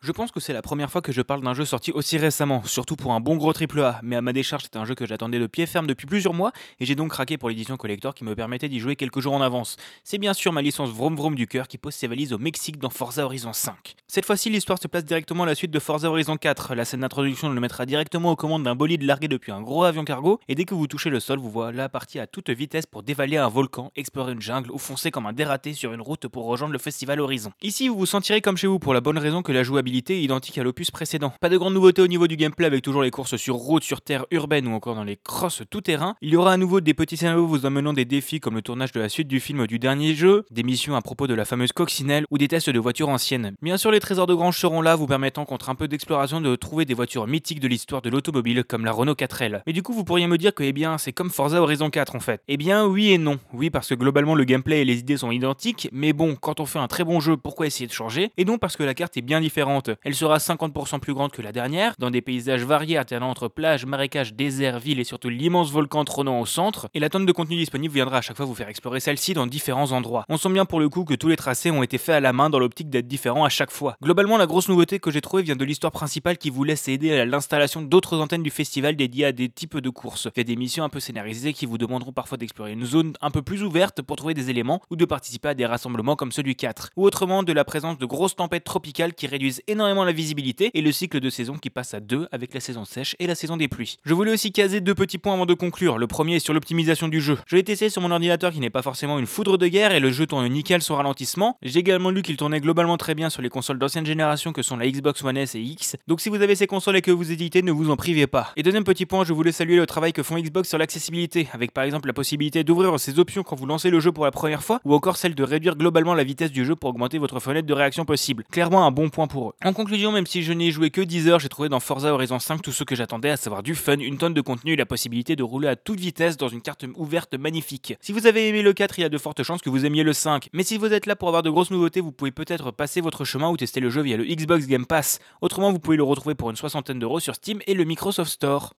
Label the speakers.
Speaker 1: Je pense que c'est la première fois que je parle d'un jeu sorti aussi récemment, surtout pour un bon gros triple A, mais à ma décharge c'est un jeu que j'attendais de pied ferme depuis plusieurs mois et j'ai donc craqué pour l'édition collector qui me permettait d'y jouer quelques jours en avance. C'est bien sûr ma licence Vroom Vroom du cœur qui pose ses valises au Mexique dans Forza Horizon 5. Cette fois-ci l'histoire se place directement à la suite de Forza Horizon 4, la scène d'introduction le mettra directement aux commandes d'un bolide largué depuis un gros avion cargo et dès que vous touchez le sol vous voilà parti à toute vitesse pour dévaler un volcan, explorer une jungle ou foncer comme un dératé sur une route pour rejoindre le festival Horizon. Ici vous vous sentirez comme chez vous pour la bonne raison que la jouabilité identique à l'opus précédent. Pas de grande nouveauté au niveau du gameplay avec toujours les courses sur route, sur terre urbaine ou encore dans les crosses tout terrain. Il y aura à nouveau des petits scénarios vous amenant des défis comme le tournage de la suite du film du dernier jeu, des missions à propos de la fameuse coccinelle ou des tests de voitures anciennes. Bien sûr, les trésors de grange seront là, vous permettant contre un peu d'exploration de trouver des voitures mythiques de l'histoire de l'automobile comme la Renault 4L. Mais du coup, vous pourriez me dire que eh bien, c'est comme Forza Horizon 4 en fait. Eh bien, oui et non. Oui, parce que globalement le gameplay et les idées sont identiques, mais bon, quand on fait un très bon jeu, pourquoi essayer de changer? Et non parce que la carte est bien différente. Elle sera 50% plus grande que la dernière, dans des paysages variés alternant entre plages, marécages, déserts, villes et surtout l'immense volcan trônant au centre, et la tonne de contenu disponible viendra à chaque fois vous faire explorer celle-ci dans différents endroits. On sent bien pour le coup que tous les tracés ont été faits à la main dans l'optique d'être différents à chaque fois. Globalement, la grosse nouveauté que j'ai trouvée vient de l'histoire principale qui vous laisse aider à l'installation d'autres antennes du festival dédiées à des types de courses. Il y a des missions un peu scénarisées qui vous demanderont parfois d'explorer une zone un peu plus ouverte pour trouver des éléments ou de participer à des rassemblements comme ceux du 4. Ou autrement de la présence de grosses tempêtes tropicales qui réduisent énormément la visibilité et le cycle de saison qui passe à deux avec la saison sèche et la saison des pluies. Je voulais aussi caser deux petits points avant de conclure. Le premier est sur l'optimisation du jeu. Je l'ai testé sur mon ordinateur qui n'est pas forcément une foudre de guerre et le jeu tourne nickel sans ralentissement. J'ai également lu qu'il tournait globalement très bien sur les consoles d'ancienne génération que sont la Xbox One S et X. Donc si vous avez ces consoles et que vous éditez, ne vous en privez pas. Et deuxième petit point, je voulais saluer le travail que font Xbox sur l'accessibilité, avec par exemple la possibilité d'ouvrir ses options quand vous lancez le jeu pour la première fois, ou encore celle de réduire globalement la vitesse du jeu pour augmenter votre fenêtre de réaction possible. Clairement un bon point pour eux. En conclusion, même si je n'ai joué que 10 heures, j'ai trouvé dans Forza Horizon 5 tout ce que j'attendais, à savoir du fun, une tonne de contenu et la possibilité de rouler à toute vitesse dans une carte ouverte magnifique. Si vous avez aimé le 4, il y a de fortes chances que vous aimiez le 5. Mais si vous êtes là pour avoir de grosses nouveautés, vous pouvez peut-être passer votre chemin ou tester le jeu via le Xbox Game Pass. Autrement, vous pouvez le retrouver pour une soixantaine d'euros sur Steam et le Microsoft Store.